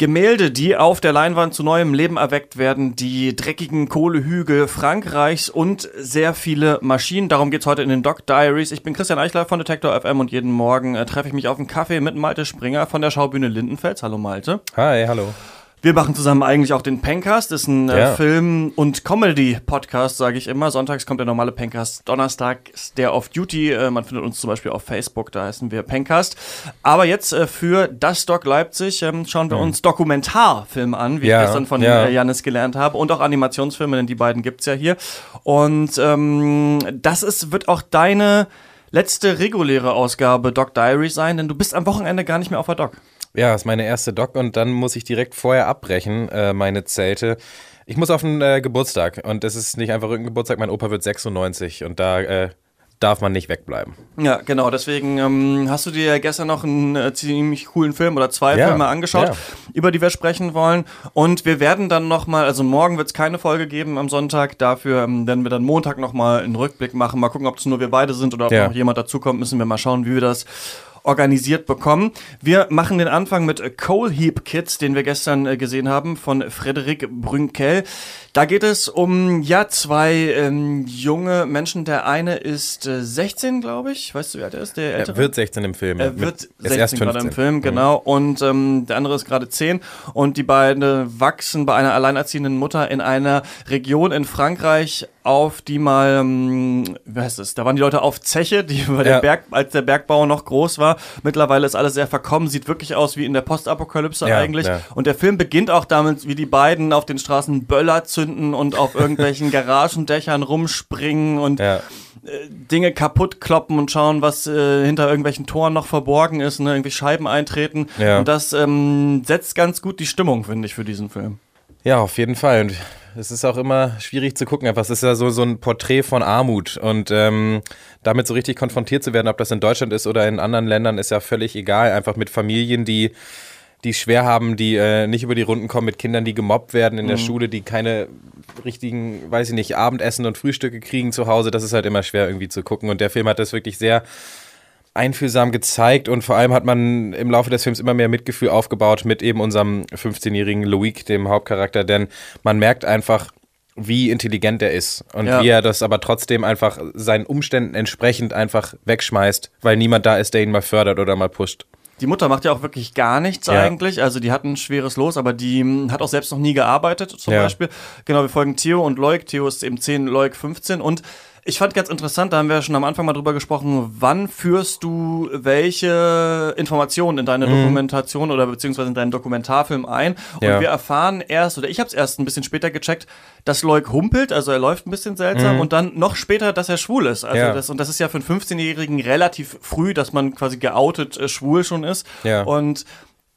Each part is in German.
Gemälde, die auf der Leinwand zu neuem Leben erweckt werden, die dreckigen Kohlehügel Frankreichs und sehr viele Maschinen. Darum geht's heute in den Doc Diaries. Ich bin Christian Eichler von Detektor FM und jeden Morgen äh, treffe ich mich auf einen Kaffee mit Malte Springer von der Schaubühne Lindenfels. Hallo Malte. Hi, hallo. Wir machen zusammen eigentlich auch den Pencast, das ist ein äh, Ja. Film- und Comedy-Podcast, sage ich immer. Sonntags kommt der normale Pencast, Donnerstag ist der auf Duty. Äh, man findet uns zum Beispiel auf Facebook, da heißen wir Pencast. Aber jetzt äh, für das Doc Leipzig ähm, schauen wir uns Dokumentarfilme an, wie Ja, ich gestern von ja. äh, Janis gelernt habe. Und auch Animationsfilme, denn die beiden gibt's ja hier. Und ähm, das ist, wird auch deine letzte reguläre Ausgabe Doc Diary sein, denn du bist am Wochenende gar nicht mehr auf der Doc. Ja, ist meine erste Doc und dann muss ich direkt vorher abbrechen, äh, meine Zelte. Ich muss auf einen äh, Geburtstag und es ist nicht einfach irgendein Geburtstag, mein Opa wird 96 und da äh, darf man nicht wegbleiben. Ja, genau. Deswegen ähm, hast du dir gestern noch einen äh, ziemlich coolen Film oder zwei Ja, Filme angeschaut, ja. über die wir sprechen wollen. Und wir werden dann nochmal, also morgen wird es keine Folge geben am Sonntag. Dafür ähm, werden wir dann Montag nochmal einen Rückblick machen. Mal gucken, ob es nur wir beide sind oder ob Ja. noch jemand dazukommt. Müssen wir mal schauen, wie wir das organisiert bekommen. Wir machen den Anfang mit Coal Heap Kids, den wir gestern äh, gesehen haben, von Frederik Brünkel. Da geht es um, ja, zwei ähm, junge Menschen. Der eine ist äh, 16, glaube ich. Weißt du, wie alt er ist? Der ältere? Er wird 16 im Film. Er Mit- wird erst 16 gerade im 15. Film, genau. Und ähm, der andere ist gerade 10. Und die beiden wachsen bei einer alleinerziehenden Mutter in einer Region in Frankreich auf, die mal, ähm, wie heißt es, da waren die Leute auf Zeche, die bei der Ja. Berg, als der Bergbau noch groß war. Mittlerweile ist alles sehr verkommen, sieht wirklich aus wie in der Postapokalypse Ja, eigentlich. ja. Und der Film beginnt auch damit, wie die beiden auf den Straßen Böller zünden und auf irgendwelchen Garagendächern rumspringen und Ja. Dinge kaputt kloppen und schauen, was äh, hinter irgendwelchen Toren noch verborgen ist, ne? irgendwie Scheiben eintreten. Und das ähm, setzt ganz gut die Stimmung, finde ich, für diesen Film. Ja, auf jeden Fall. Und es ist auch immer schwierig zu gucken. Es ist ja so, so ein Porträt von Armut. Und ähm, damit so richtig konfrontiert zu werden, ob das in Deutschland ist oder in anderen Ländern, ist ja völlig egal. Einfach mit Familien, die die schwer haben, die äh, nicht über die Runden kommen, mit Kindern, die gemobbt werden in der Schule, die keine richtigen, weiß ich nicht, Abendessen und Frühstücke kriegen zu Hause. Das ist halt immer schwer irgendwie zu gucken. Und der Film hat das wirklich sehr einfühlsam gezeigt und vor allem hat man im Laufe des Films immer mehr Mitgefühl aufgebaut mit eben unserem 15-jährigen Loic, dem Hauptcharakter, denn man merkt einfach, wie intelligent er ist und Ja. wie er das aber trotzdem einfach seinen Umständen entsprechend einfach wegschmeißt, weil niemand da ist, der ihn mal fördert oder mal pusht. Die Mutter macht ja auch wirklich gar nichts Ja. eigentlich. Also die hat ein schweres Los, aber die hm, hat auch selbst noch nie gearbeitet, zum Ja. Beispiel. Genau, wir folgen Theo und Loik. Theo ist eben 10, Loik 15. Und ich fand ganz interessant, da haben wir ja schon am Anfang mal drüber gesprochen, wann führst du welche Informationen in deine Dokumentation oder beziehungsweise in deinen Dokumentarfilm ein? Und Ja. wir erfahren erst, oder ich habe es erst ein bisschen später gecheckt, dass Loik humpelt, also er läuft ein bisschen seltsam und dann noch später, dass er schwul ist. Also Ja. das, und das ist ja für einen 15-Jährigen relativ früh, dass man quasi geoutet äh, schwul schon ist. Ja. Und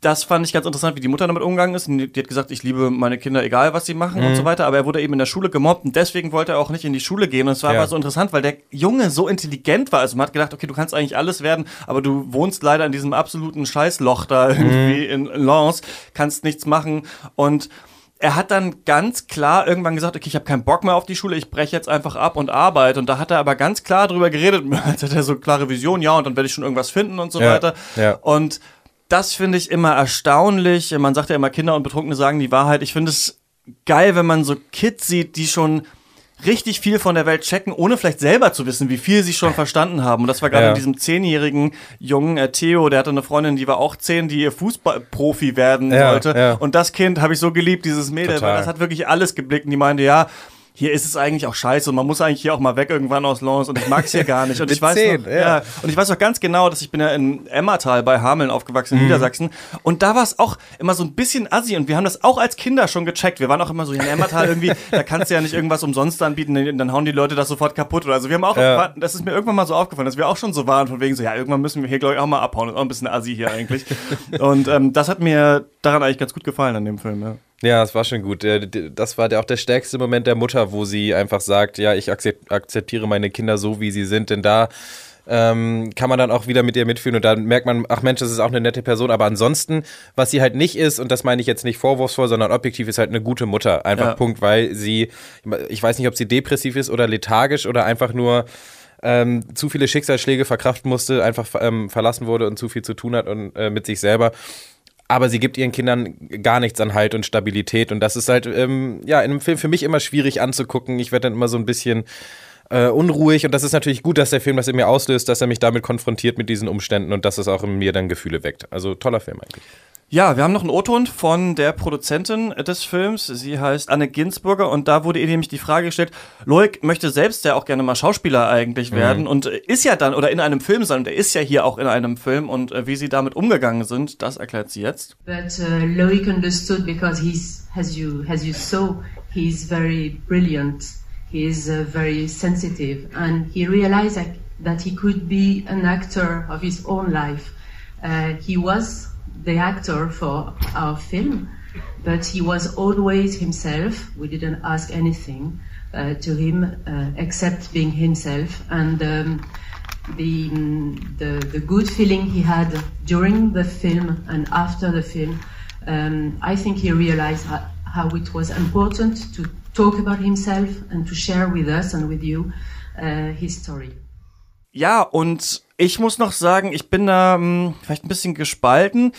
das fand ich ganz interessant, wie die Mutter damit umgegangen ist. Die hat gesagt, ich liebe meine Kinder, egal was sie machen Mhm. und so weiter. Aber er wurde eben in der Schule gemobbt und deswegen wollte er auch nicht in die Schule gehen. Und es war Ja. aber so interessant, weil der Junge so intelligent war. Also man hat gedacht, okay, du kannst eigentlich alles werden, aber du wohnst leider in diesem absoluten Scheißloch da irgendwie in Lens, kannst nichts machen und er hat dann ganz klar irgendwann gesagt, okay, ich habe keinen Bock mehr auf die Schule, ich breche jetzt einfach ab und arbeite. Und da hat er aber ganz klar drüber geredet, als hat er so klare Vision, ja, und dann werde ich schon irgendwas finden und so Ja, weiter. ja. Und das finde ich immer erstaunlich. Man sagt ja immer, Kinder und Betrunkene sagen die Wahrheit. Ich finde es geil, wenn man so Kids sieht, die schon richtig viel von der Welt checken, ohne vielleicht selber zu wissen, wie viel sie schon verstanden haben. Und das war gerade Ja. in diesem zehnjährigen Jungen, äh, Theo, der hatte eine Freundin, die war auch zehn, die ihr Fußballprofi werden Ja, sollte. ja. Und das Kind habe ich so geliebt, dieses Mädel, Total. weil das hat wirklich alles geblickt. Und die meinte, ja, hier ist es eigentlich auch scheiße und man muss eigentlich hier auch mal weg irgendwann aus Lens und ich mag es hier gar nicht. Und ich weiß zehn, noch, ja. ja. Und ich weiß auch ganz genau, dass ich bin ja in Emmertal bei Hameln aufgewachsen, Mhm. in Niedersachsen. Und da war es auch immer so ein bisschen assi. Und wir haben das auch als Kinder schon gecheckt. Wir waren auch immer so, in Emmertal irgendwie, da kannst du ja nicht irgendwas umsonst anbieten, dann dann hauen die Leute das sofort kaputt. Oder also wir haben auch, Ja. das ist mir irgendwann mal so aufgefallen, dass wir auch schon so waren, von wegen so, ja, irgendwann müssen wir hier, glaube ich, auch mal abhauen. Das ist auch ein bisschen assi hier eigentlich. Und ähm, das hat mir daran eigentlich ganz gut gefallen an dem Film, ja. Ja, es war schon gut. Das war der, auch der stärkste Moment der Mutter, wo sie einfach sagt, ja, ich akzep- akzeptiere meine Kinder so, wie sie sind, denn da ähm, kann man dann auch wieder mit ihr mitfühlen und dann merkt man, ach Mensch, das ist auch eine nette Person, aber ansonsten, was sie halt nicht ist, und das meine ich jetzt nicht vorwurfsvoll, sondern objektiv, ist halt eine gute Mutter. Einfach Ja. Punkt, weil sie, ich weiß nicht, ob sie depressiv ist oder lethargisch oder einfach nur ähm, zu viele Schicksalsschläge verkraften musste, einfach ähm, verlassen wurde und zu viel zu tun hat und äh, mit sich selber. Aber sie gibt ihren Kindern gar nichts an Halt und Stabilität. Und das ist halt, ähm, ja, in einem Film für mich immer schwierig anzugucken. Ich werde dann immer so ein bisschen äh, unruhig. Und das ist natürlich gut, dass der Film das in mir auslöst, dass er mich damit konfrontiert mit diesen Umständen und dass es auch in mir dann Gefühle weckt. Also toller Film eigentlich. Ja, wir haben noch einen O-Ton von der Produzentin des Films. Sie heißt Anne Ginsburger und da wurde ihr nämlich die Frage gestellt, Loic möchte selbst ja auch gerne mal Schauspieler eigentlich mhm. werden und ist ja dann oder in einem Film sein und er ist ja hier auch in einem Film und äh, wie sie damit umgegangen sind, das erklärt sie jetzt. But uh, Loic understood because he's as you as you saw, he's very brilliant. He is uh, very sensitive and he realized that, that he could be an actor of his own life. Uh, he was the actor for our film, but he was always himself. We didn't ask anything uh, to him uh, except being himself, and um, the, the the good feeling he had during the film and after the film. Um, I think he realized how, how, it was important to talk about himself and to share with us and with you uh, his story. Ja, und ich muss noch sagen, ich bin da mh, hm, vielleicht ein bisschen gespalten.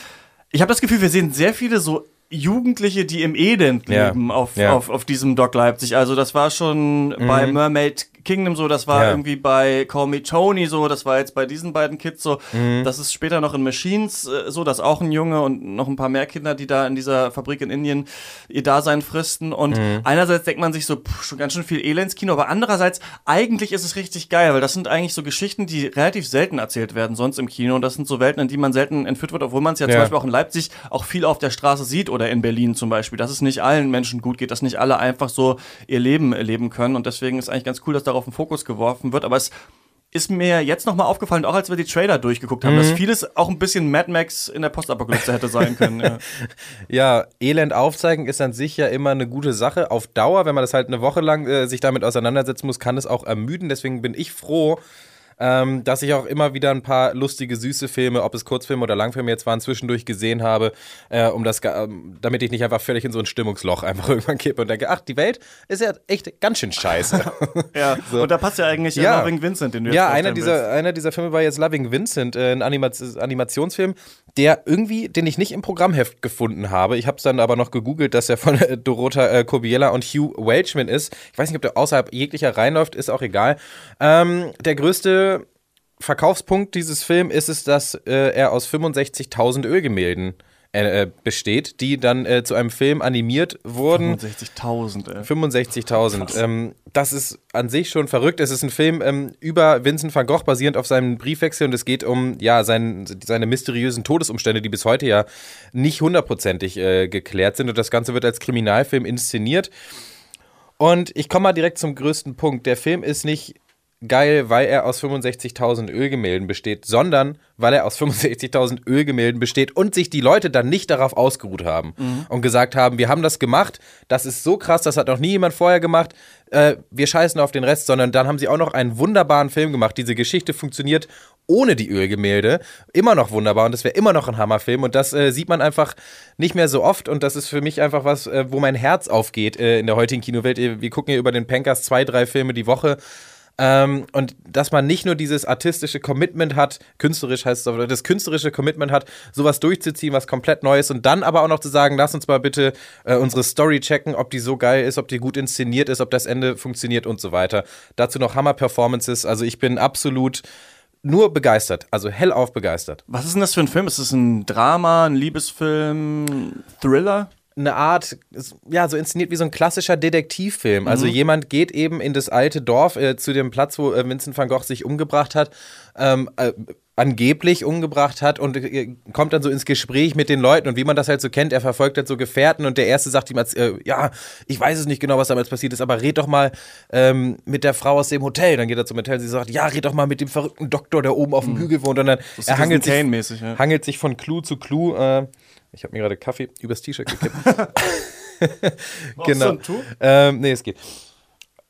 Ich habe das Gefühl, wir sehen sehr viele so Jugendliche, die im Elend leben ja. Auf, ja. auf, auf diesem Dock Leipzig. Also das war schon mhm. bei Mermaid Kingdom so, das war ja. irgendwie bei Call Me Tony so, das war jetzt bei diesen beiden Kids so. Mhm. Das ist später noch in Machines äh, so, dass auch ein Junge und noch ein paar mehr Kinder, die da in dieser Fabrik in Indien ihr Dasein fristen. Und mhm. einerseits denkt man sich so, pff, schon ganz schön viel Elendskino, aber andererseits, eigentlich ist es richtig geil, weil das sind eigentlich so Geschichten, die relativ selten erzählt werden sonst im Kino. Und das sind so Welten, in die man selten entführt wird, obwohl man es ja, ja, zum Beispiel auch in Leipzig auch viel auf der Straße sieht oder in Berlin zum Beispiel, dass es nicht allen Menschen gut geht, dass nicht alle einfach so ihr Leben leben können. Und deswegen ist eigentlich ganz cool, dass darauf ein Fokus geworfen wird. Aber es ist mir jetzt nochmal aufgefallen, auch als wir die Trailer durchgeguckt haben, mhm. dass vieles auch ein bisschen Mad Max in der Postapokalypse hätte sein können. Ja. ja. Elend aufzeigen ist an sich ja immer eine gute Sache. Auf Dauer, wenn man das halt eine Woche lang äh, sich damit auseinandersetzen muss, kann es auch ermüden. Deswegen bin ich froh, ähm, dass ich auch immer wieder ein paar lustige, süße Filme, ob es Kurzfilme oder Langfilme jetzt waren, zwischendurch gesehen habe, äh, um das, äh, damit ich nicht einfach völlig in so ein Stimmungsloch einfach irgendwann kippe und denke, ach, die Welt ist ja echt ganz schön scheiße. ja, so. und da passt ja eigentlich ja. Loving Vincent, den du jetzt Ja, einer dieser, einer dieser Filme war jetzt Loving Vincent, äh, ein Anima Animationsfilm, der irgendwie, den ich nicht im Programmheft gefunden habe. Ich habe es dann aber noch gegoogelt, dass er von äh, Dorota äh, Kobiela und Hugh Welchman ist. Ich weiß nicht, ob der außerhalb jeglicher reinläuft, ist auch egal. Ähm, der größte Verkaufspunkt dieses Films ist es, dass äh, er aus 65.000 Ölgemälden äh, äh, besteht, die dann äh, zu einem Film animiert wurden. 65.000, 65.000. Ähm, das ist an sich schon verrückt. Es ist ein Film ähm, über Vincent van Gogh basierend auf seinem Briefwechsel und es geht um ja sein, seine mysteriösen Todesumstände, die bis heute ja nicht hundertprozentig äh, geklärt sind. Und das Ganze wird als Kriminalfilm inszeniert. Und ich komme mal direkt zum größten Punkt. Der Film ist nicht geil, weil er aus 65.000 Ölgemälden besteht, sondern weil er aus 65.000 Ölgemälden besteht und sich die Leute dann nicht darauf ausgeruht haben mhm. und gesagt haben, wir haben das gemacht, das ist so krass, das hat noch nie jemand vorher gemacht, äh, wir scheißen auf den Rest, sondern dann haben sie auch noch einen wunderbaren Film gemacht. Diese Geschichte funktioniert ohne die Ölgemälde immer noch wunderbar und das wäre immer noch ein Hammerfilm und das äh, sieht man einfach nicht mehr so oft und das ist für mich einfach was, äh, wo mein Herz aufgeht äh, in der heutigen Kinowelt. Wir gucken hier über den Pankers zwei, drei Filme die Woche ähm, und dass man nicht nur dieses artistische Commitment hat, künstlerisch heißt es, aber das künstlerische Commitment hat, sowas durchzuziehen, was komplett Neues und dann aber auch noch zu sagen, lass uns mal bitte äh, unsere Story checken, ob die so geil ist, ob die gut inszeniert ist, ob das Ende funktioniert und so weiter. Dazu noch Hammer-Performances. Also ich bin absolut nur begeistert, also hellauf begeistert. Was ist denn das für ein Film? Ist es ein Drama, ein Liebesfilm, Thriller? Eine Art, ja, so inszeniert wie so ein klassischer Detektivfilm. Also mhm. jemand geht eben in das alte Dorf, äh, zu dem Platz, wo äh, Vincent van Gogh sich umgebracht hat, ähm, äh, angeblich umgebracht hat und äh, kommt dann so ins Gespräch mit den Leuten und wie man das halt so kennt, er verfolgt halt so Gefährten und der Erste sagt ihm, als, äh, ja, ich weiß es nicht genau, was damals passiert ist, aber red doch mal ähm, mit der Frau aus dem Hotel. Dann geht er zum Hotel, sie sagt, ja, red doch mal mit dem verrückten Doktor, der oben auf dem mhm. Hügel wohnt und dann er hangelt sich, ja. hangelt sich von Clou zu Clou äh, ich habe mir gerade Kaffee übers T-Shirt gekippt. genau. Ähm, nee, es geht.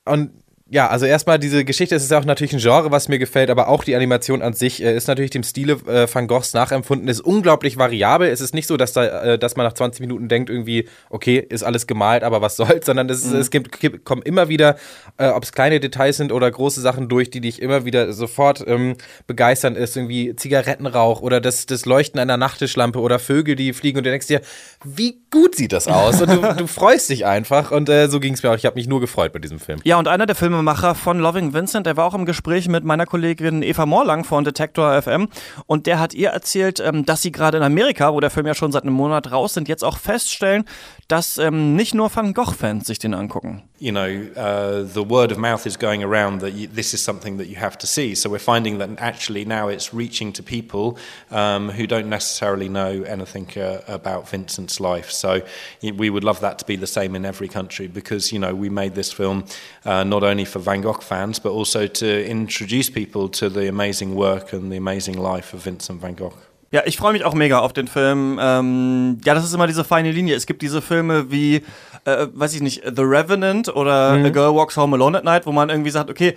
Und Ja, also erstmal diese Geschichte, es ist ja auch natürlich ein Genre, was mir gefällt, aber auch die Animation an sich äh, ist natürlich dem Stile äh, Van Goghs nachempfunden, ist unglaublich variabel. Es ist nicht so, dass, da, äh, dass man nach 20 Minuten denkt, irgendwie, okay, ist alles gemalt, aber was soll's, sondern es, mhm. es gibt, gibt, kommen immer wieder, äh, ob es kleine Details sind oder große Sachen durch, die dich immer wieder sofort ähm, begeistern ist, irgendwie Zigarettenrauch oder das, das Leuchten einer Nachttischlampe oder Vögel, die fliegen und du denkst dir, wie gut sieht das aus? Und du, du freust dich einfach und äh, so ging es mir auch. Ich habe mich nur gefreut bei diesem Film. Ja, und einer der Filme Filmemacher von Loving Vincent, der war auch im Gespräch mit meiner Kollegin Eva Morlang von Detector FM und der hat ihr erzählt, ähm, dass sie gerade in Amerika, wo der Film ja schon seit einem Monat raus sind, jetzt auch feststellen, dass ähm, nicht nur Van Gogh-Fans sich den angucken. You know, uh, the word of mouth is going around that you, this is something that you have to see. So we're finding that actually now it's reaching to people um, who don't necessarily know anything uh, about Vincent's life. So we would love that to be the same in every country because you know we made this film uh, not only for Van Gogh fans but also to introduce people to the amazing work and the amazing life of Vincent van Gogh. Ja, ich freue mich auch mega auf den Film. Ähm, ja, das ist immer diese feine Linie. Es gibt diese Filme wie, äh, weiß ich nicht, The Revenant oder mhm. A Girl Walks Home Alone at Night, wo man irgendwie sagt, okay,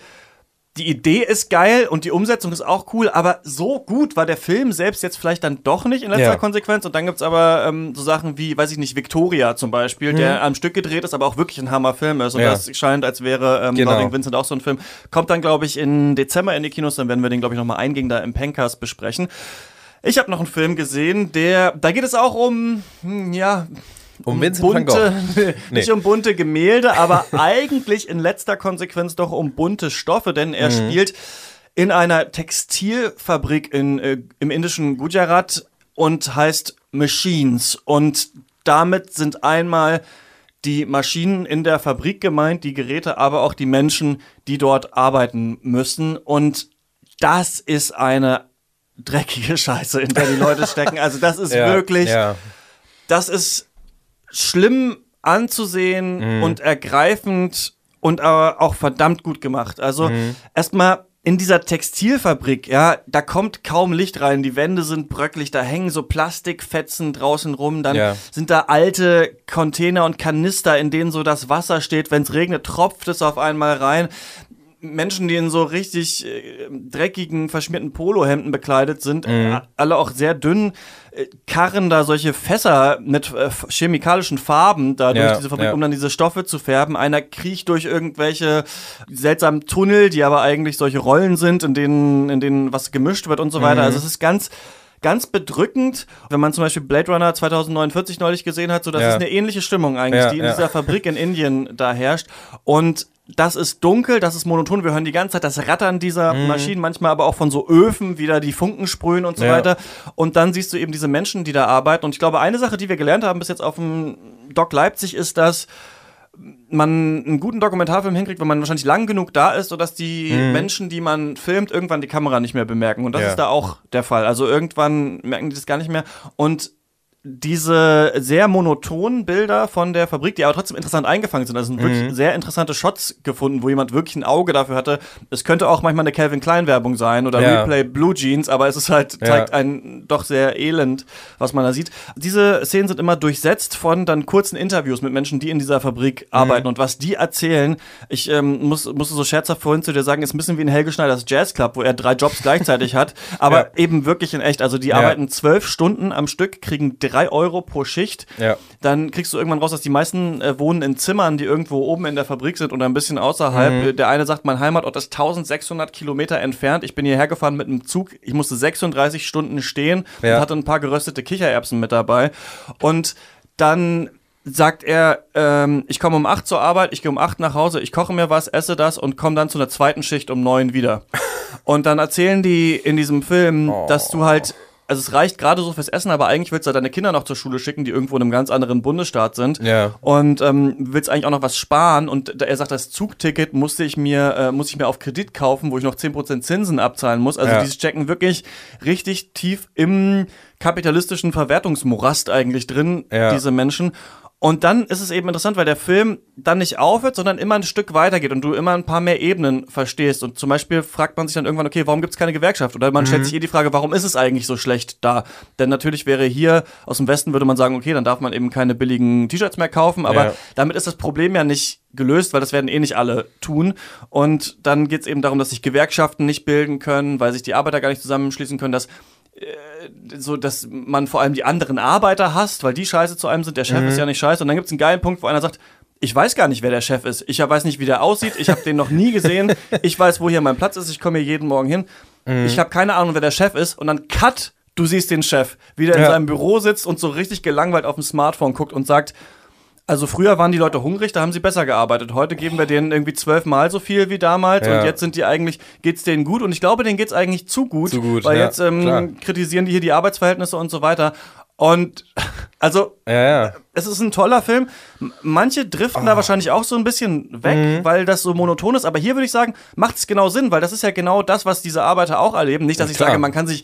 die Idee ist geil und die Umsetzung ist auch cool, aber so gut war der Film selbst jetzt vielleicht dann doch nicht in letzter ja. Konsequenz. Und dann gibt's aber ähm, so Sachen wie, weiß ich nicht, Victoria zum Beispiel, mhm. der am Stück gedreht ist, aber auch wirklich ein Hammerfilm ist. Und ja. das scheint, als wäre ähm, genau. Loving Vincent auch so ein Film. Kommt dann, glaube ich, in Dezember in die Kinos, dann werden wir den, glaube ich, nochmal eingehen da im Pencast besprechen. Ich habe noch einen Film gesehen, der, da geht es auch um, hm, ja, um Vincent bunte. Nee. Nicht um bunte Gemälde, aber eigentlich in letzter Konsequenz doch um bunte Stoffe, denn er mhm. spielt in einer Textilfabrik in, äh, im indischen Gujarat und heißt Machines. Und damit sind einmal die Maschinen in der Fabrik gemeint, die Geräte, aber auch die Menschen, die dort arbeiten müssen. Und das ist eine dreckige Scheiße, in der die Leute stecken. Also das ist ja, wirklich, ja. das ist schlimm anzusehen mhm. und ergreifend und aber auch verdammt gut gemacht. Also mhm. erstmal in dieser Textilfabrik, ja, da kommt kaum Licht rein, die Wände sind bröcklig, da hängen so Plastikfetzen draußen rum, dann ja. sind da alte Container und Kanister, in denen so das Wasser steht, wenn es regnet, tropft es auf einmal rein. Menschen, die in so richtig äh, dreckigen, verschmierten Polohemden bekleidet sind, mhm. Äh, alle auch sehr dünn, äh, karren da solche Fässer mit äh, chemikalischen Farben da durch diese Fabrik, ja. um dann diese Stoffe zu färben. Einer kriecht durch irgendwelche seltsamen Tunnel, die aber eigentlich solche Rollen sind, in denen, in denen was gemischt wird und so weiter. Mhm. Also es ist ganz ganz bedrückend, wenn man zum Beispiel Blade Runner 2049 neulich gesehen hat, so das ja. ist eine ähnliche Stimmung eigentlich, ja, die in ja. dieser Fabrik in Indien da herrscht. Und das ist dunkel, das ist monoton. Wir hören die ganze Zeit das Rattern dieser mhm. Maschinen, manchmal aber auch von so Öfen, wieder die Funken sprühen und so ja. weiter. Und dann siehst du eben diese Menschen, die da arbeiten. Und ich glaube, eine Sache, die wir gelernt haben bis jetzt auf dem Doc Leipzig, ist, dass man einen guten Dokumentarfilm hinkriegt, wenn man wahrscheinlich lang genug da ist, sodass die mhm. Menschen, die man filmt, irgendwann die Kamera nicht mehr bemerken. Und das ja. ist da auch der Fall. Also irgendwann merken die das gar nicht mehr. Und diese sehr monotonen Bilder von der Fabrik, die aber trotzdem interessant eingefangen sind. Also sind wirklich mhm. sehr interessante Shots gefunden, wo jemand wirklich ein Auge dafür hatte. Es könnte auch manchmal eine Calvin Klein Werbung sein oder ja. Replay Blue Jeans, aber es ist halt, zeigt ja. ein doch sehr elend, was man da sieht. Diese Szenen sind immer durchsetzt von dann kurzen Interviews mit Menschen, die in dieser Fabrik mhm. arbeiten und was die erzählen. Ich ähm, muss, musste so scherzhaft vorhin zu dir sagen, ist ein bisschen wie in Helge Schneiders Jazz Club, wo er drei Jobs gleichzeitig hat, aber ja. eben wirklich in echt. Also die arbeiten zwölf Stunden am Stück, kriegen drei drei Euro pro Schicht. Ja. Dann kriegst du irgendwann raus, dass die meisten äh, wohnen in Zimmern, die irgendwo oben in der Fabrik sind oder ein bisschen außerhalb. Mhm. Der eine sagt, mein Heimatort ist 1600 Kilometer entfernt. Ich bin hierher gefahren mit einem Zug. Ich musste 36 Stunden stehen ja. und hatte ein paar geröstete Kichererbsen mit dabei. Und dann sagt er, ähm, ich komme um 8 zur Arbeit, ich gehe um 8 nach Hause, ich koche mir was, esse das und komme dann zu einer zweiten Schicht um 9 wieder. Und dann erzählen die in diesem Film, oh. dass du halt also es reicht gerade so fürs Essen, aber eigentlich willst du deine Kinder noch zur Schule schicken, die irgendwo in einem ganz anderen Bundesstaat sind. Ja. Und ähm, willst eigentlich auch noch was sparen. Und er sagt, das Zugticket musste ich mir, äh, muss ich mir auf Kredit kaufen, wo ich noch 10% Zinsen abzahlen muss. Also ja. die stecken wirklich richtig tief im kapitalistischen Verwertungsmorast eigentlich drin, ja. diese Menschen. Und dann ist es eben interessant, weil der Film dann nicht aufhört, sondern immer ein Stück weitergeht und du immer ein paar mehr Ebenen verstehst. Und zum Beispiel fragt man sich dann irgendwann, okay, warum gibt es keine Gewerkschaft? Oder man stellt sich eh die Frage, warum ist es eigentlich so schlecht da? Denn natürlich wäre hier aus dem Westen, würde man sagen, okay, dann darf man eben keine billigen T-Shirts mehr kaufen. Aber Ja. damit ist das Problem ja nicht gelöst, weil das werden eh nicht alle tun. Und dann geht es eben darum, dass sich Gewerkschaften nicht bilden können, weil sich die Arbeiter gar nicht zusammenschließen können, dass so, dass man vor allem die anderen Arbeiter hasst, weil die scheiße zu einem sind. Der Chef ist ja nicht scheiße. Und dann gibt es einen geilen Punkt, wo einer sagt, ich weiß gar nicht, wer der Chef ist. Ich weiß nicht, wie der aussieht. Ich habe den noch nie gesehen. Ich weiß, wo hier mein Platz ist. Ich komme hier jeden Morgen hin. Ich habe keine Ahnung, wer der Chef ist. Und dann cut, du siehst den Chef, wie der in Ja. seinem Büro sitzt und so richtig gelangweilt auf dem Smartphone guckt und sagt, also früher waren die Leute hungrig, da haben sie besser gearbeitet. Heute geben wir denen irgendwie zwölfmal so viel wie damals Ja. und jetzt sind die eigentlich, geht's denen gut und ich glaube, denen geht's eigentlich zu gut. Zu gut, weil ja, jetzt ähm, klar. kritisieren die hier die Arbeitsverhältnisse und so weiter. Und also Ja, ja. es ist ein toller Film. Manche driften Ah. da wahrscheinlich auch so ein bisschen weg, Mhm. weil das so monoton ist. Aber hier würde ich sagen, macht es genau Sinn, weil das ist ja genau das, was diese Arbeiter auch erleben. Nicht, dass Ja, ich sage, man kann sich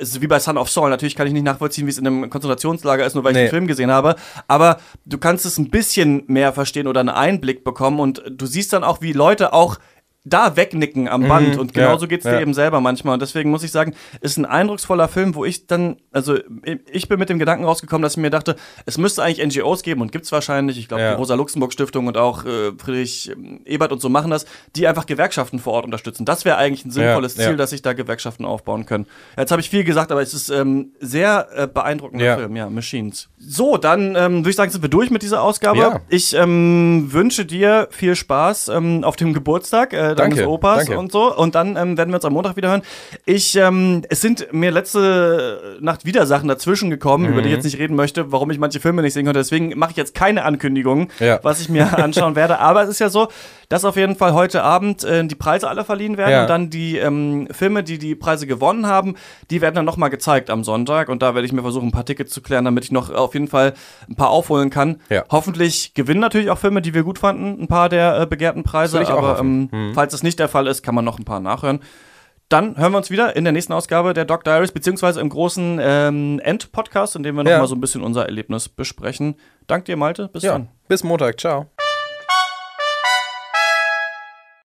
es ist wie bei Son of Saul. Natürlich kann ich nicht nachvollziehen, wie es in einem Konzentrationslager ist, nur weil ich Nee. den Film gesehen habe. Aber du kannst es ein bisschen mehr verstehen oder einen Einblick bekommen und du siehst dann auch, wie Leute auch da wegnicken am Band. Und Mhm. ja, genauso geht's dir ja. eben selber manchmal. Und deswegen muss ich sagen, ist ein eindrucksvoller Film, wo ich dann, also ich bin mit dem Gedanken rausgekommen, dass ich mir dachte, es müsste eigentlich NGOs geben und gibt's wahrscheinlich. Ich glaube, Ja. die Rosa-Luxemburg-Stiftung und auch äh, Friedrich ähm, Ebert und so machen das, die einfach Gewerkschaften vor Ort unterstützen. Das wäre eigentlich ein sinnvolles ja. Ziel, dass sich da Gewerkschaften aufbauen können. Jetzt habe ich viel gesagt, aber es ist ähm, sehr äh, beeindruckender Ja. Film, ja, Machines. So, dann ähm, würde ich sagen, sind wir durch mit dieser Ausgabe. Ja. Ich ähm, wünsche dir viel Spaß ähm, auf dem Geburtstag äh, deines Danke, Opas danke. und so. Und dann ähm, werden wir uns am Montag wieder hören. Ich, ähm, es sind mir letzte Nacht wieder Sachen dazwischen gekommen, über die Mhm. ich jetzt nicht reden möchte, warum ich manche Filme nicht sehen konnte. Deswegen mache ich jetzt keine Ankündigung, Ja. was ich mir anschauen werde. Aber es ist ja so, dass auf jeden Fall heute Abend äh, die Preise alle verliehen werden Ja. und dann die ähm, Filme, die die Preise gewonnen haben, die werden dann nochmal gezeigt am Sonntag. Und da werde ich mir versuchen, ein paar Tickets zu klären, damit ich noch auf jeden Fall ein paar aufholen kann. Ja. Hoffentlich gewinnen natürlich auch Filme, die wir gut fanden, ein paar der äh, begehrten Preise. Aber ähm, falls das nicht der Fall ist, kann man noch ein paar nachhören. Dann hören wir uns wieder in der nächsten Ausgabe der Doc Diaries, beziehungsweise im großen ähm, End-Podcast, in dem wir Ja. nochmal so ein bisschen unser Erlebnis besprechen. Dank dir, Malte. Bis Ja. dann. Bis Montag. Ciao.